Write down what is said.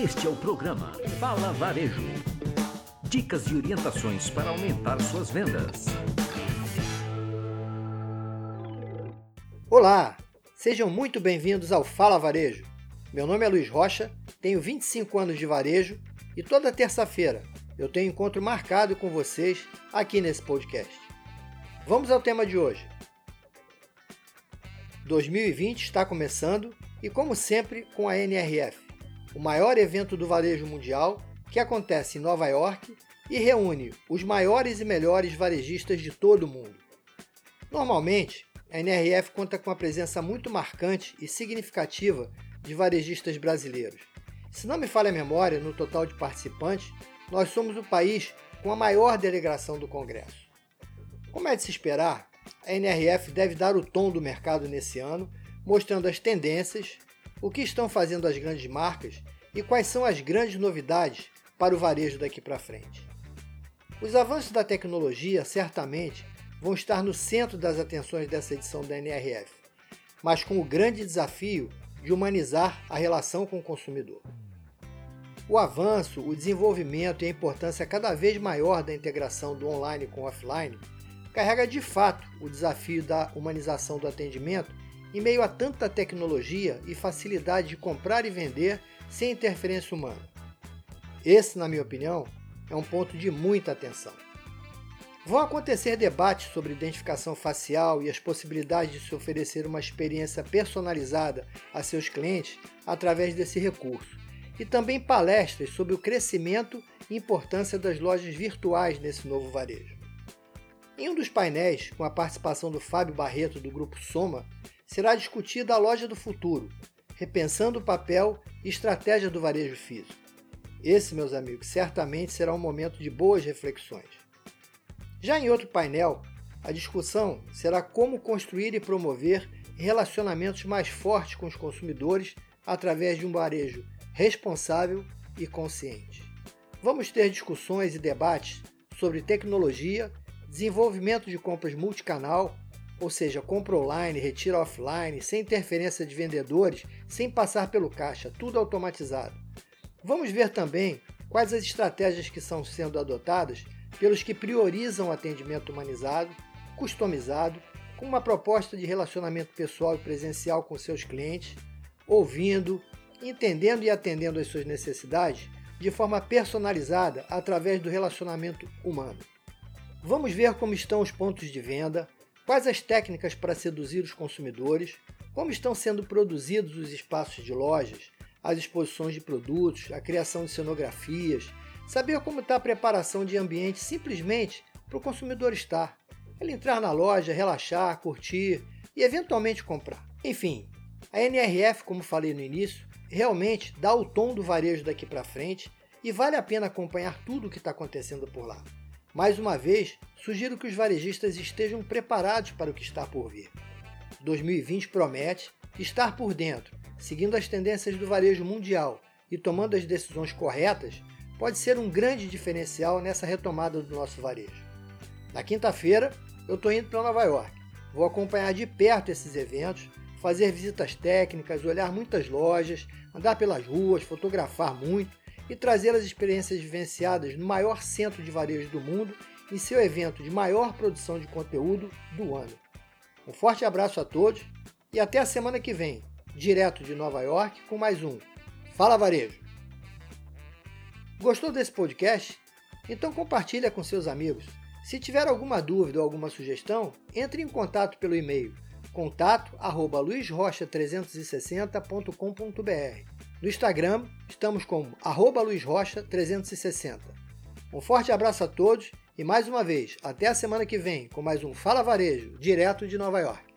Este é o programa Fala Varejo. Dicas e orientações para aumentar suas vendas. Olá, sejam muito bem-vindos ao Fala Varejo. Meu nome é Luiz Rocha, tenho 25 anos de varejo e toda terça-feira eu tenho encontro marcado com vocês aqui nesse podcast. Vamos ao tema de hoje. 2020 está começando e, como sempre, com a NRF, o maior evento do varejo mundial que acontece em Nova York e reúne os maiores e melhores varejistas de todo o mundo. Normalmente, a NRF conta com uma presença muito marcante e significativa de varejistas brasileiros. Se não me falha a memória, no total de participantes, nós somos o país com a maior delegação do Congresso. Como é de se esperar, a NRF deve dar o tom do mercado nesse ano, mostrando as tendências, o que estão fazendo as grandes marcas e quais são as grandes novidades para o varejo daqui para frente. Os avanços da tecnologia certamente vão estar no centro das atenções dessa edição da NRF, mas com o grande desafio de humanizar a relação com o consumidor. O avanço, o desenvolvimento e a importância cada vez maior da integração do online com o offline carrega de fato o desafio da humanização do atendimento em meio a tanta tecnologia e facilidade de comprar e vender sem interferência humana. Esse, na minha opinião, é um ponto de muita atenção. Vão acontecer debates sobre identificação facial e as possibilidades de se oferecer uma experiência personalizada a seus clientes através desse recurso, e também palestras sobre o crescimento e importância das lojas virtuais nesse novo varejo. Em um dos painéis, com a participação do Fábio Barreto do grupo Soma, será discutida a loja do futuro, repensando o papel e estratégia do varejo físico. Esse, meus amigos, certamente será um momento de boas reflexões. Já em outro painel, a discussão será como construir e promover relacionamentos mais fortes com os consumidores através de um varejo responsável e consciente. Vamos ter discussões e debates sobre tecnologia, desenvolvimento de compras multicanal, ou seja, compra online, retira offline, sem interferência de vendedores, sem passar pelo caixa, tudo automatizado. Vamos ver também quais as estratégias que estão sendo adotadas pelos que priorizam o atendimento humanizado, customizado, com uma proposta de relacionamento pessoal e presencial com seus clientes, ouvindo, entendendo e atendendo às suas necessidades de forma personalizada através do relacionamento humano. Vamos ver como estão os pontos de venda, quais as técnicas para seduzir os consumidores, como estão sendo produzidos os espaços de lojas, as exposições de produtos, a criação de cenografias, saber como está a preparação de ambiente simplesmente para o consumidor estar. Ele entrar na loja, relaxar, curtir e eventualmente comprar. Enfim, a NRF, como falei no início, realmente dá o tom do varejo daqui para frente e vale a pena acompanhar tudo o que está acontecendo por lá. Mais uma vez, sugiro que os varejistas estejam preparados para o que está por vir. 2020 promete estar por dentro, seguindo as tendências do varejo mundial e tomando as decisões corretas, pode ser um grande diferencial nessa retomada do nosso varejo. Na quinta-feira, eu estou indo para Nova York. Vou acompanhar de perto esses eventos, fazer visitas técnicas, olhar muitas lojas, andar pelas ruas, fotografar muito e trazer as experiências vivenciadas no maior centro de varejo do mundo em seu evento de maior produção de conteúdo do ano. Um forte abraço a todos e até a semana que vem, direto de Nova York, com mais um Fala Varejo. Gostou desse podcast? Então compartilha com seus amigos. Se tiver alguma dúvida ou alguma sugestão, entre em contato pelo e-mail contato@luizrocha360.com.br. No Instagram, estamos como luizrocha360. Um forte abraço a todos e mais uma vez, até a semana que vem com mais um Fala Varejo, direto de Nova York.